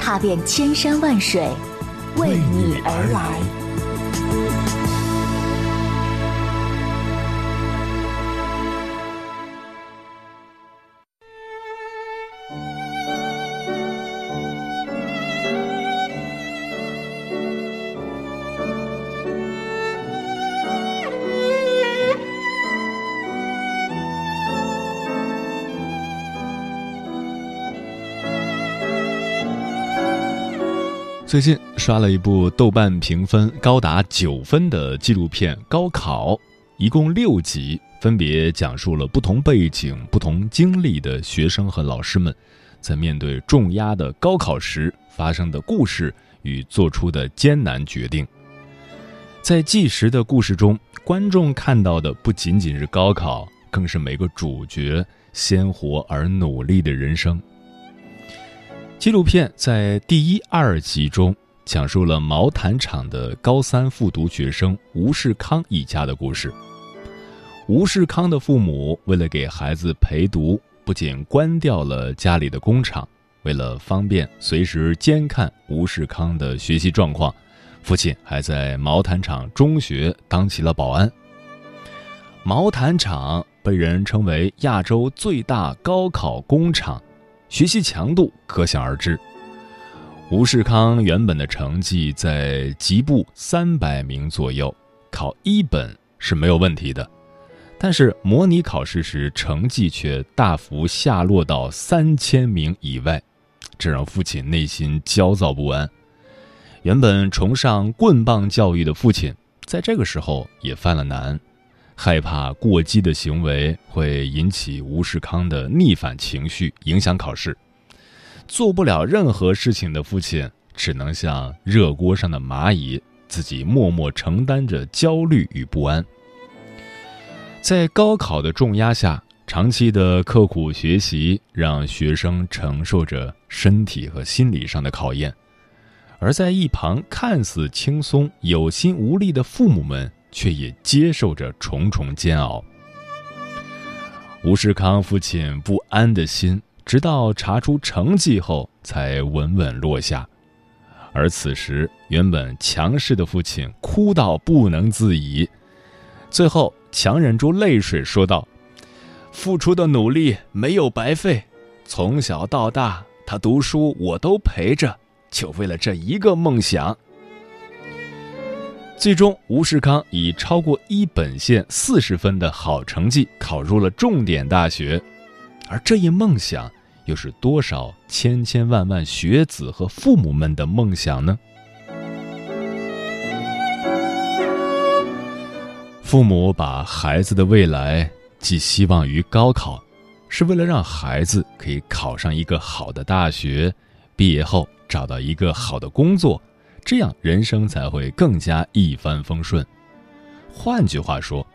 踏遍千山万水，为你而来。最近刷了一部豆瓣评分高达九分的纪录片《高考》，一共六集，分别讲述了不同背景、不同经历的学生和老师们，在面对重压的高考时发生的故事与做出的艰难决定。在纪实的故事中，观众看到的不仅仅是高考，更是每个主角鲜活而努力的人生。纪录片在第一、二集中讲述了毛坦厂的高三复读学生吴世康一家的故事。吴世康的父母为了给孩子陪读，不仅关掉了家里的工厂，为了方便随时监看吴世康的学习状况，父亲还在毛坦厂中学当起了保安。毛坦厂被人称为亚洲最大高考工厂。学习强度可想而知。吴世康原本的成绩在级部三百名左右，考一本是没有问题的，但是模拟考试时成绩却大幅下落到三千名以外，这让父亲内心焦躁不安。原本崇尚棍棒教育的父亲，在这个时候也犯了难。害怕过激的行为会引起吴世康的逆反情绪，影响考试。做不了任何事情的父亲，只能像热锅上的蚂蚁，自己默默承担着焦虑与不安。在高考的重压下，长期的刻苦学习让学生承受着身体和心理上的考验，而在一旁看似轻松、有心无力的父母们。却也接受着重重煎熬。吴世康父亲不安的心，直到查出成绩后才稳稳落下。而此时，原本强势的父亲哭到不能自已，最后强忍住泪水说道：“付出的努力没有白费，从小到大，他读书我都陪着，就为了这一个梦想。”最终，吴世康以超过一本线四十分的好成绩考入了重点大学，而这一梦想又是多少千千万万学子和父母们的梦想呢？父母把孩子的未来寄希望于高考，是为了让孩子可以考上一个好的大学，毕业后找到一个好的工作。这样人生才会更加一帆风顺。换句话说，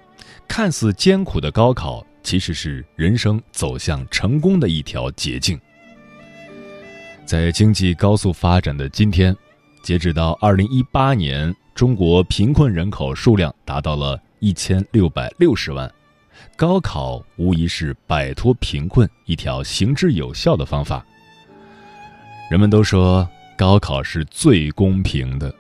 看似艰苦的高考，其实是人生走向成功的一条捷径。在经济高速发展的今天，截止到二零一八年，中国贫困人口数量达到了一千六百六十万，高考无疑是摆脱贫困一条行之有效的方法。人们都说。高考是最公平的，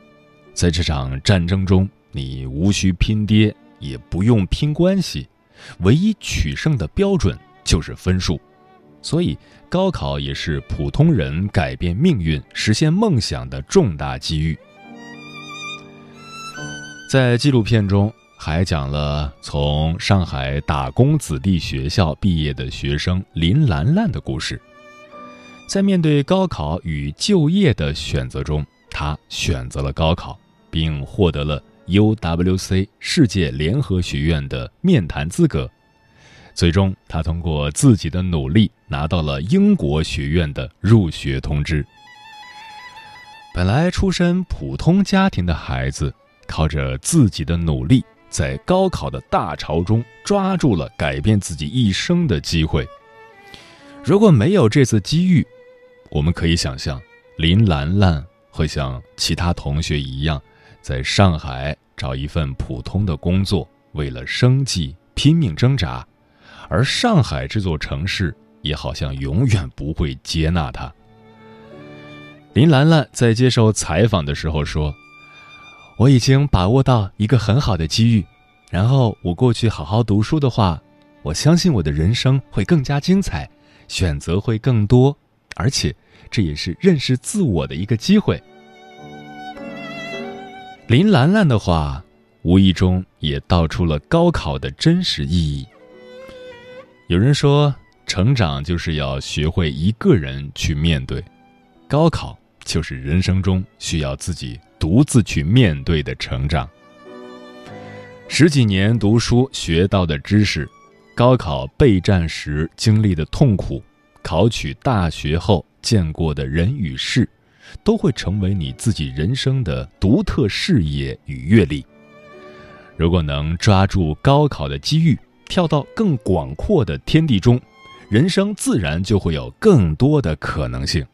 在这场战争中，你无需拼爹，也不用拼关系，唯一取胜的标准就是分数。所以，高考也是普通人改变命运、实现梦想的重大机遇。在纪录片中，还讲了从上海打工子弟学校毕业的学生林兰兰的故事。在面对高考与就业的选择中，他选择了高考，并获得了 UWC 世界联合学院的面谈资格。最终，他通过自己的努力拿到了英国学院的入学通知。本来出身普通家庭的孩子，靠着自己的努力，在高考的大潮中抓住了改变自己一生的机会。如果没有这次机遇，我们可以想象林兰兰会像其他同学一样，在上海找一份普通的工作，为了生计拼命挣扎，而上海这座城市也好像永远不会接纳她。林兰兰在接受采访的时候说：“我已经把握到一个很好的机遇，然后我过去好好读书的话，我相信我的人生会更加精彩，选择会更多，而且这也是认识自我的一个机会。”林兰兰的话，无意中也道出了高考的真实意义。有人说，成长就是要学会一个人去面对高考。就是人生中需要自己独自去面对的成长。十几年读书学到的知识，高考备战时经历的痛苦，考取大学后见过的人与事，都会成为你自己人生的独特视野与阅历。如果能抓住高考的机遇，跳到更广阔的天地中，人生自然就会有更多的可能性。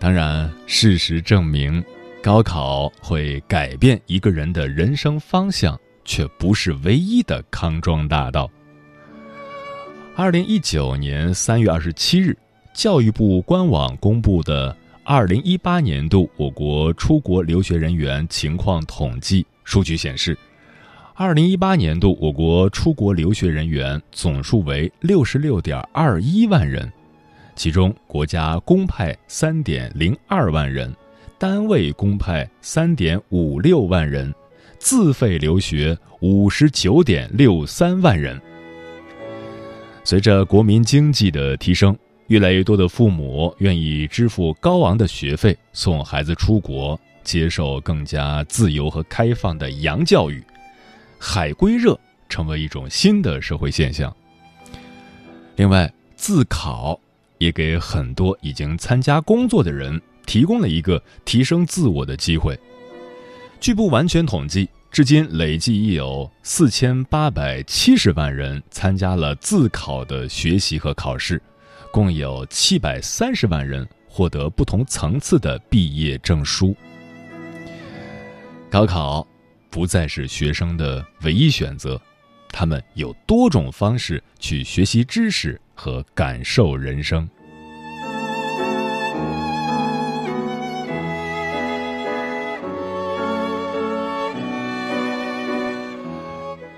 当然，事实证明，高考会改变一个人的人生方向，却不是唯一的康庄大道。二零一九年三月二十七日，教育部官网公布的二零一八年度我国出国留学人员情况统计数据显示，二零一八年度我国出国留学人员总数为六十六点二一万人。其中，国家公派三点零二万人，单位公派三点五六万人，自费留学五十九点六三万人。随着国民经济的提升，越来越多的父母愿意支付高昂的学费送孩子出国，接受更加自由和开放的洋教育，海归热成为一种新的社会现象。另外，自考。也给很多已经参加工作的人提供了一个提升自我的机会。据不完全统计，至今累计已有四千八百七十万人参加了自考的学习和考试，共有七百三十万人获得不同层次的毕业证书。高考不再是学生的唯一选择，他们有多种方式去学习知识。和感受人生。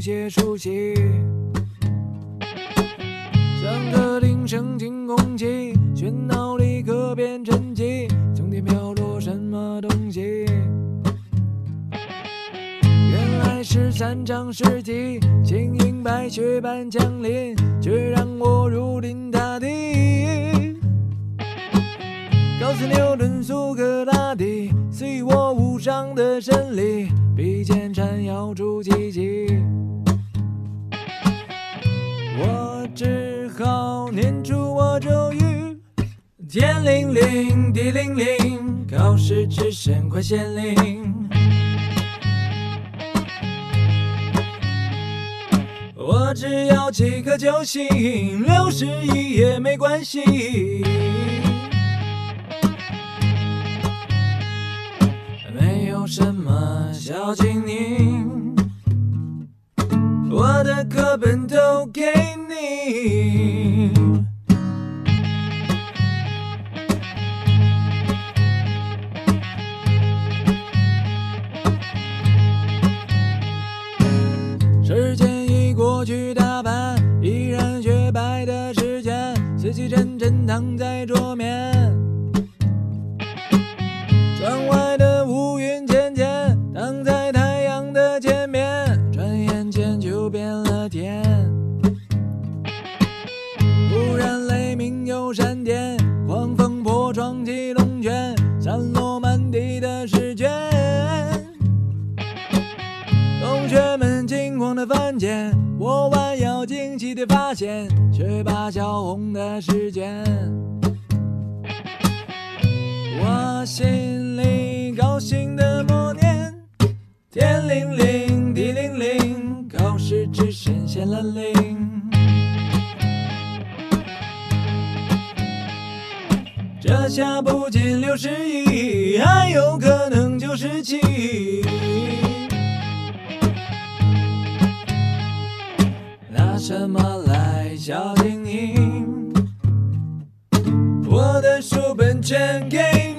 些熟悉，像个铃声听空气，喧闹里可变沉寂，从天飘落什么东西？原来是三场世纪，轻盈白雪般降临，却让我如临大敌。高斯牛顿苏格拉底，赐予我无上的真理，比剑缠腰出奇迹。我只好念出我咒语，天灵灵，地灵灵，考试只剩快显灵。我只要七颗就行，六十亿也没关系。什么小精灵？我的课本都给你。时间已过去大半，依然雪白的时间，四季沉沉躺在桌面。风破窗起龙卷，散落满地的试卷。同学们惊慌的翻检，我弯腰惊奇的发现，却把小红的试卷。我心里高兴的默念，天灵灵，地灵灵，考试只剩下了零。这下不仅六十一，还有可能九十七。拿什么来小精灵？我的书本全给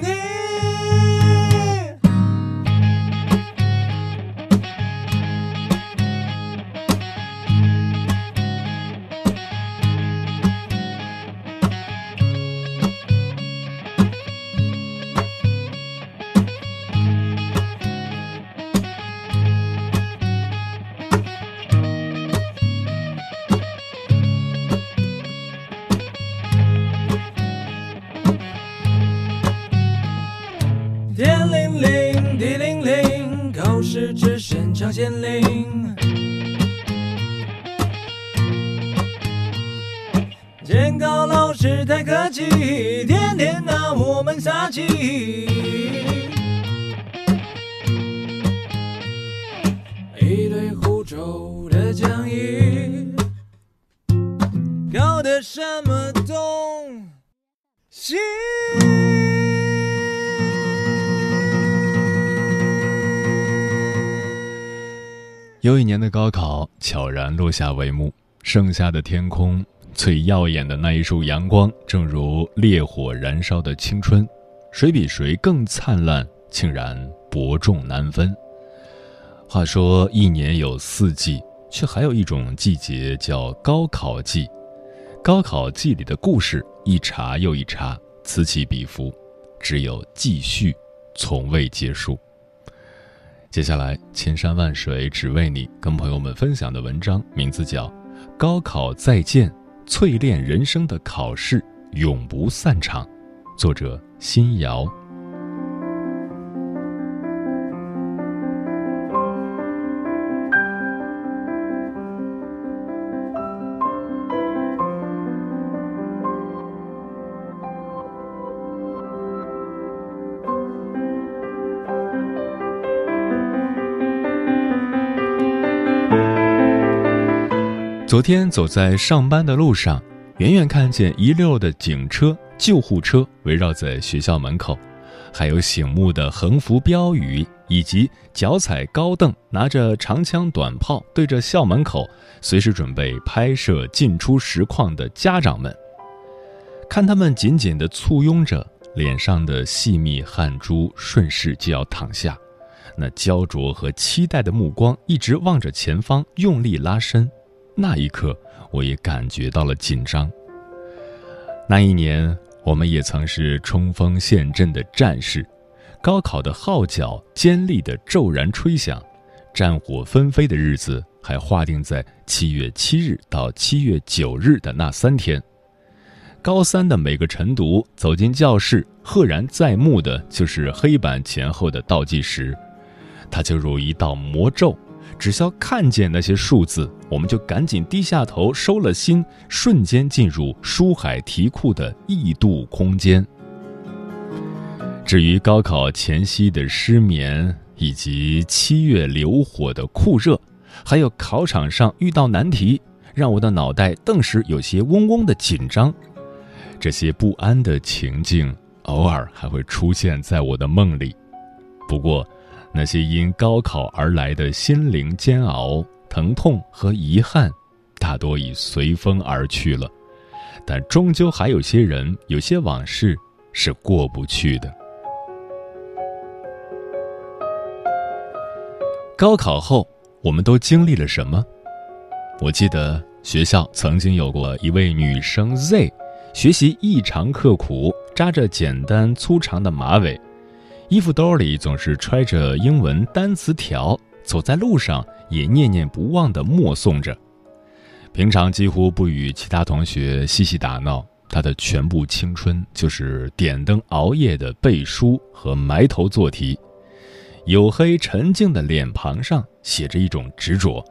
只剩超限令。监考老师太客气，天天拿我们撒气。的高考悄然落下帷幕，剩下的天空最耀眼的那一束阳光，正如烈火燃烧的青春，谁比谁更灿烂，竟然伯仲难分。话说一年有四季，却还有一种季节叫高考季。高考季里的故事一茬又一茬，此起彼伏，只有继续，从未结束。接下来，千山万水只为你，跟朋友们分享的文章名字叫《高考再见：淬炼人生的考试永不散场》，作者辛瑶。昨天走在上班的路上，远远看见一溜的警车、救护车围绕在学校门口，还有醒目的横幅标语，以及脚踩高凳、拿着长枪短炮对着校门口，随时准备拍摄进出实况的家长们。看他们紧紧地簇拥着，脸上的细密汗珠顺势就要淌下，那焦灼和期待的目光一直望着前方，用力拉伸。那一刻，我也感觉到了紧张。那一年，我们也曾是冲锋陷阵的战士，高考的号角尖利的骤然吹响，战火纷飞的日子还划定在七月七日到七月九日的那三天。高三的每个晨读走进教室，赫然在目的就是黑板前后的倒计时，它就如一道魔咒。只需要看见那些数字，我们就赶紧低下头，收了心，瞬间进入书海题库的异度空间。至于高考前夕的失眠，以及七月流火的酷热，还有考场上遇到难题，让我的脑袋顿时有些嗡嗡的紧张。这些不安的情境，偶尔还会出现在我的梦里。不过，那些因高考而来的心灵煎熬、疼痛和遗憾，大多已随风而去了。但终究还有些人，有些往事是过不去的。高考后，我们都经历了什么？我记得学校曾经有过一位女生 Z，学习异常刻苦，扎着简单粗长的马尾，衣服兜里总是揣着英文单词条，走在路上也念念不忘地默诵着。平常几乎不与其他同学嬉戏打闹，他的全部青春就是点灯熬夜的背书和埋头做题。黝黑沉静的脸庞上写着一种执着。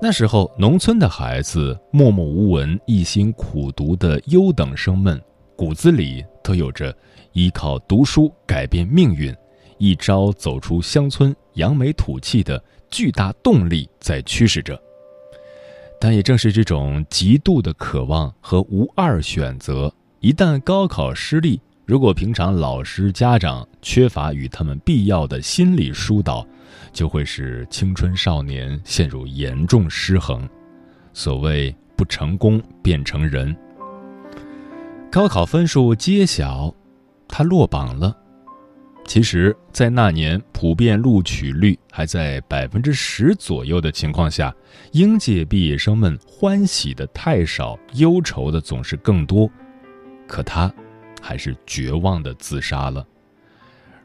那时候，农村的孩子默默无闻、一心苦读的优等生们，骨子里都有着依靠读书改变命运、一朝走出乡村、扬眉吐气的巨大动力在驱使着。但也正是这种极度的渴望和无二选择，一旦高考失利。如果平常老师、家长缺乏与他们必要的心理疏导，就会使青春少年陷入严重失衡。所谓“不成功变成人”。高考分数揭晓，他落榜了。其实，在那年普遍录取率还在百分之十左右的情况下，应届毕业生们欢喜的太少，忧愁的总是更多。可他。还是绝望的自杀了。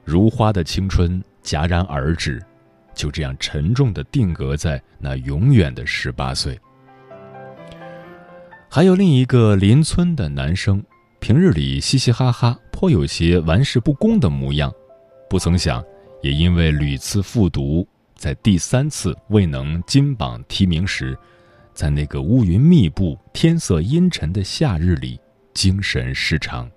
如花的青春戛然而止，就这样沉重的定格在那永远的十八岁。还有另一个邻村的男生，平日里嘻嘻哈哈，颇有些玩世不恭的模样，不曾想，也因为屡次复读，在第三次未能金榜题名时，在那个乌云密布、天色阴沉的夏日里，精神失常。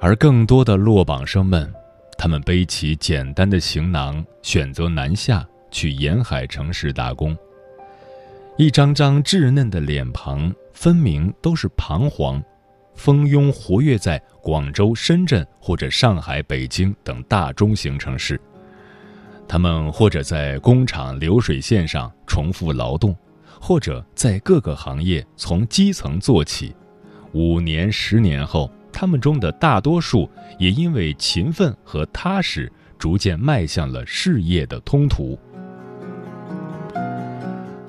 而更多的落榜生们，他们背起简单的行囊，选择南下去沿海城市打工。一张张稚嫩的脸庞，分明都是彷徨，蜂拥活跃在广州、深圳或者上海、北京等大中型城市。他们或者在工厂流水线上重复劳动，或者在各个行业从基层做起。五年、十年后。他们中的大多数也因为勤奋和踏实，逐渐迈向了事业的通途。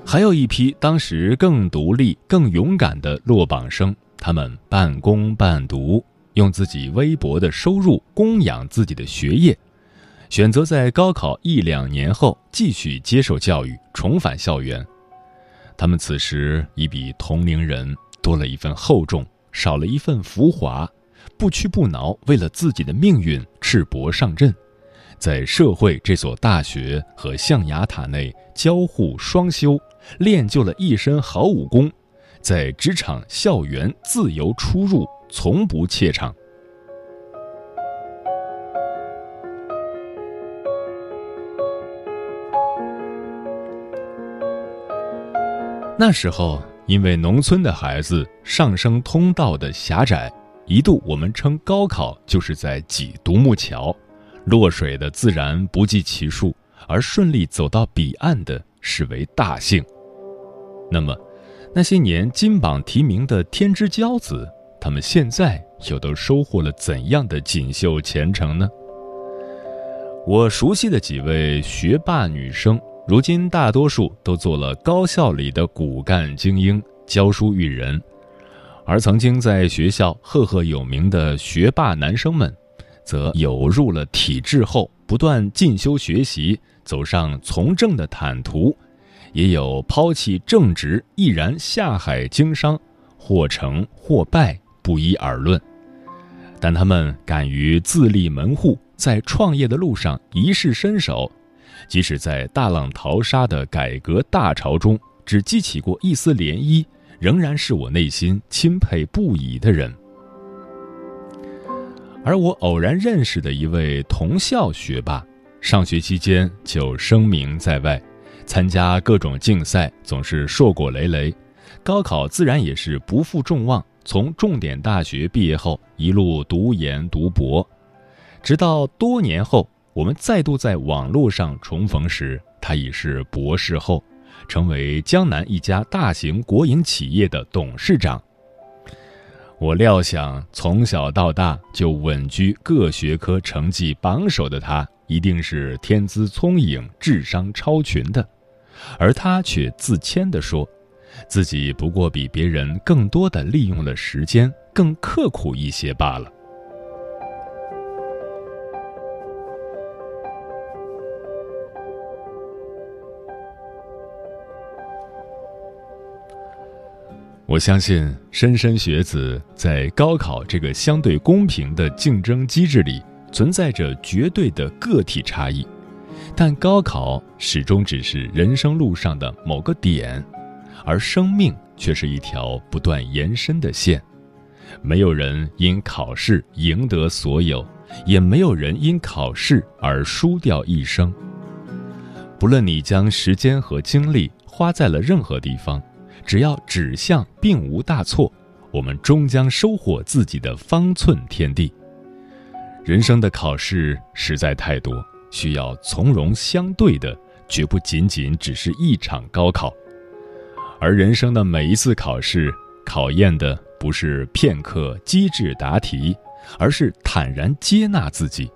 还有一批当时更独立、更勇敢的落榜生，他们半工半读，用自己微薄的收入供养自己的学业，选择在高考一两年后继续接受教育，重返校园。他们此时已比同龄人多了一份厚重。少了一份浮华，不屈不挠，为了自己的命运赤膊上阵，在社会这所大学和象牙塔内交互双修，练就了一身好武功，在职场校园自由出入，从不怯场。那时候。因为农村的孩子上升通道的狭窄，一度我们称高考就是在挤独木桥，落水的自然不计其数，而顺利走到彼岸的视为大幸。那么，那些年金榜题名的天之骄子，他们现在又都收获了怎样的锦绣前程呢？我熟悉的几位学霸女生。如今，大多数都做了高校里的骨干精英，教书育人；而曾经在学校赫赫有名的学霸男生们，则有入了体制后不断进修学习，走上从政的坦途；也有抛弃正直，毅然下海经商，或成或败，不一而论。但他们敢于自立门户，在创业的路上一试身手。即使在大浪淘沙的改革大潮中，只激起过一丝涟漪，仍然是我内心钦佩不已的人。而我偶然认识的一位同校学霸，上学期间就声名在外，参加各种竞赛总是硕果累累，高考自然也是不负众望，从重点大学毕业后一路读研读博。直到多年后，我们再度在网络上重逢时，他已是博士后，成为江南一家大型国营企业的董事长。我料想，从小到大就稳居各学科成绩榜首的他，一定是天资聪颖、智商超群的，而他却自谦地说，自己不过比别人更多的利用了时间，更刻苦一些罢了。我相信莘莘学子在高考这个相对公平的竞争机制里存在着绝对的个体差异，但高考始终只是人生路上的某个点，而生命却是一条不断延伸的线。没有人因考试赢得所有，也没有人因考试而输掉一生。不论你将时间和精力花在了任何地方。只要指向并无大错，我们终将收获自己的方寸天地。人生的考试实在太多，需要从容相对的，绝不仅仅只是一场高考。而人生的每一次考试，考验的不是片刻机智答题，而是坦然接纳自己。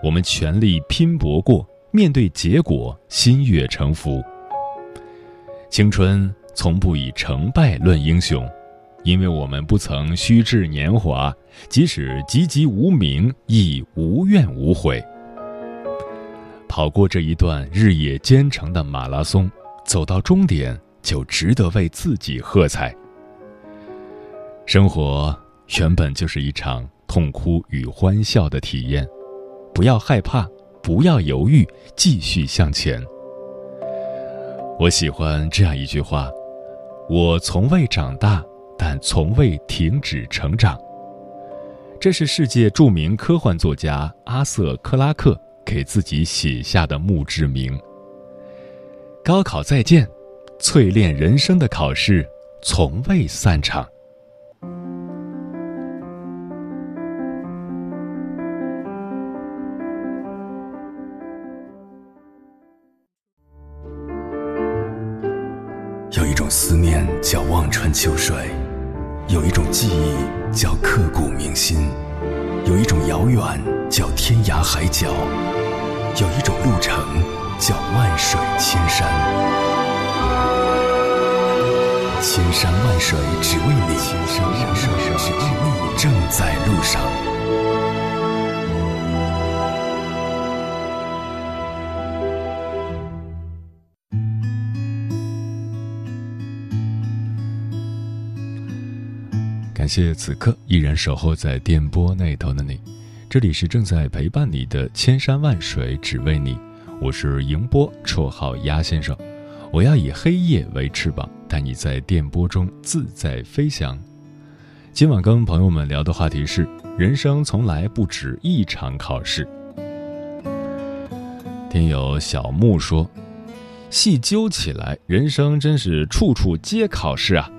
我们全力拼搏过，面对结果，心悦诚服。青春。从不以成败论英雄，因为我们不曾虚掷年华，即使籍籍无名，亦无怨无悔。跑过这一段日夜兼程的马拉松，走到终点就值得为自己喝彩。生活原本就是一场痛哭与欢笑的体验，不要害怕，不要犹豫，继续向前。我喜欢这样一句话。我从未长大，但从未停止成长。这是世界著名科幻作家阿瑟·克拉克给自己写下的墓志铭。高考再见，淬炼人生的考试从未散场。有一种思念叫望穿秋水，有一种记忆叫刻骨铭心，有一种遥远叫天涯海角，有一种路程叫万水千山。千山万水只为你，千山万水只为你，正在路上。感谢此刻依然守候在电波那头的你，这里是正在陪伴你的千山万水只为你，我是迎波，绰号鸭先生。我要以黑夜为翅膀，带你在电波中自在飞翔。今晚跟朋友们聊的话题是：人生从来不止一场考试。听友小木说，细究起来，人生真是处处皆考试啊。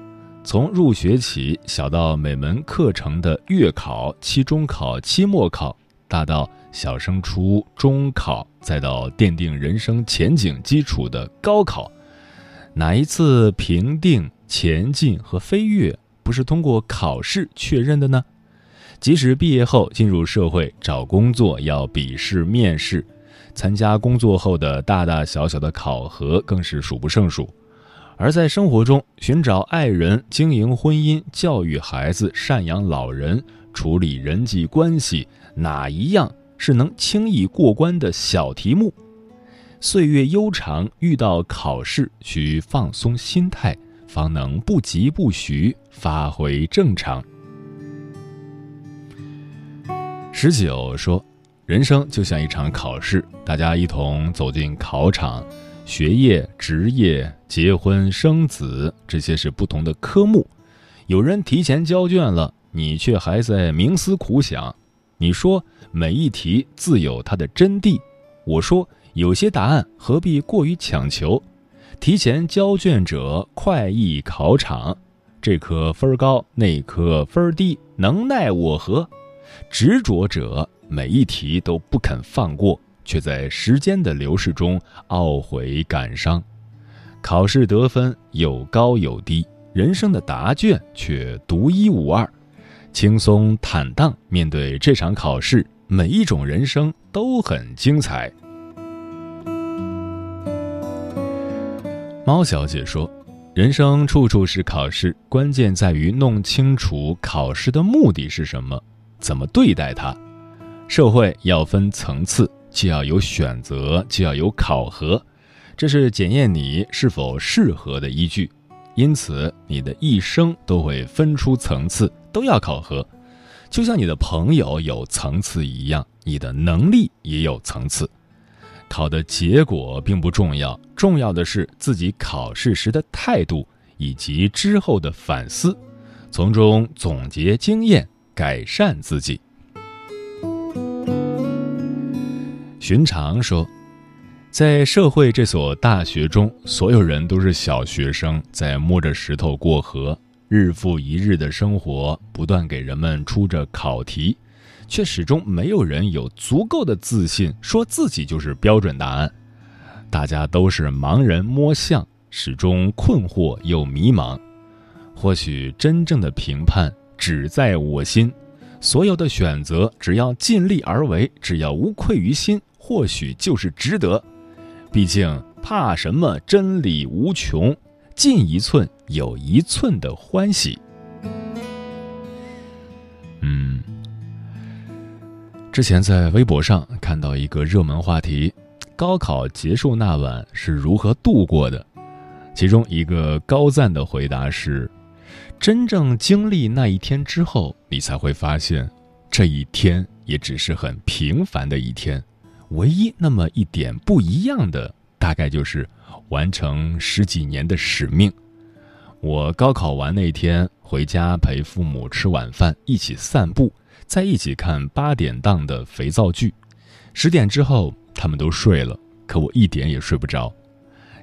从入学起，小到每门课程的月考、期中考、期末考，大到小升初、中考，再到奠定人生前景基础的高考，哪一次评定、前进和飞跃不是通过考试确认的呢？即使毕业后进入社会找工作要笔试、面试，参加工作后的大大小小的考核更是数不胜数。而在生活中，寻找爱人、经营婚姻、教育孩子、赡养老人、处理人际关系，哪一样是能轻易过关的小题目？岁月悠长，遇到考试需放松心态，方能不疾不徐，发挥正常。十九说，人生就像一场考试，大家一同走进考场。学业、职业、结婚、生子，这些是不同的科目。有人提前交卷了，你却还在冥思苦想。你说每一题自有它的真谛，我说有些答案何必过于强求？提前交卷者快意考场，这科分高，那科分低，能奈我何？执着者每一题都不肯放过，却在时间的流逝中懊悔感伤。考试得分有高有低，人生的答卷却独一无二。轻松坦荡面对这场考试，每一种人生都很精彩。猫小姐说：“人生处处是考试，关键在于弄清楚考试的目的是什么，怎么对待它。社会要分层次，既要有选择，既要有考核，这是检验你是否适合的依据。因此，你的一生都会分出层次，都要考核。就像你的朋友有层次一样，你的能力也有层次。”考的结果并不重要，重要的是自己考试时的态度以及之后的反思，从中总结经验，改善自己。寻常说，在社会这所大学中，所有人都是小学生，在摸着石头过河，日复一日的生活不断给人们出着考题。却始终没有人有足够的自信说自己就是标准答案，大家都是盲人摸象，始终困惑又迷茫。或许真正的评判只在我心，所有的选择只要尽力而为，只要无愧于心，或许就是值得。毕竟怕什么？真理无穷，进一寸有一寸的欢喜。嗯。之前在微博上看到一个热门话题：高考结束那晚是如何度过的？其中一个高赞的回答是：真正经历那一天之后，你才会发现，这一天也只是很平凡的一天。唯一那么一点不一样的，大概就是完成十几年的使命。我高考完那天回家陪父母吃晚饭，一起散步。在一起看八点档的肥皂剧，十点之后他们都睡了，可我一点也睡不着。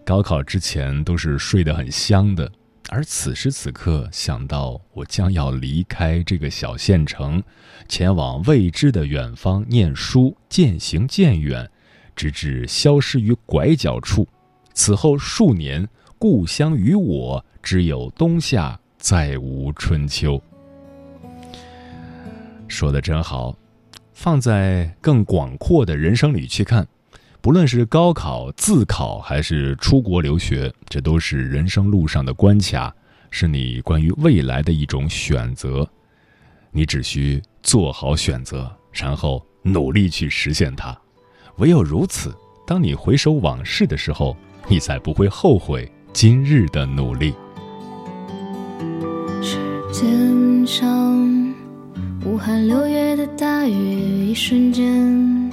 高考之前都是睡得很香的，而此时此刻想到我将要离开这个小县城，前往未知的远方念书，渐行渐远，直至消失于拐角处。此后数年，故乡与我只有冬夏，再无春秋。说的真好，放在更广阔的人生里去看，不论是高考、自考还是出国留学，这都是人生路上的关卡，是你关于未来的一种选择。你只需做好选择，然后努力去实现它。唯有如此，当你回首往事的时候，你才不会后悔今日的努力。时间上。武汉六月的大雨，一瞬间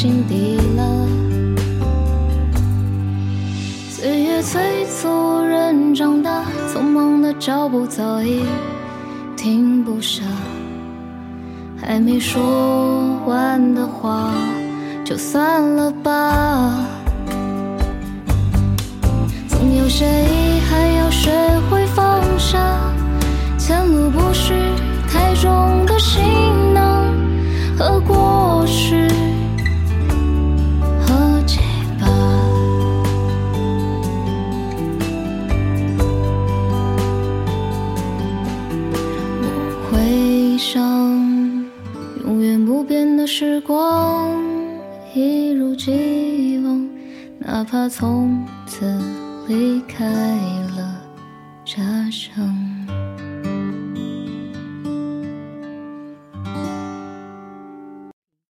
心底了。岁月催促人长大，匆忙的脚步早已停不下，还没说完的话就算了吧。总有些遗憾要学会放下，前路不是太重的行囊和过去上，永远不变的时光，一如既往，哪怕从此离开了家乡。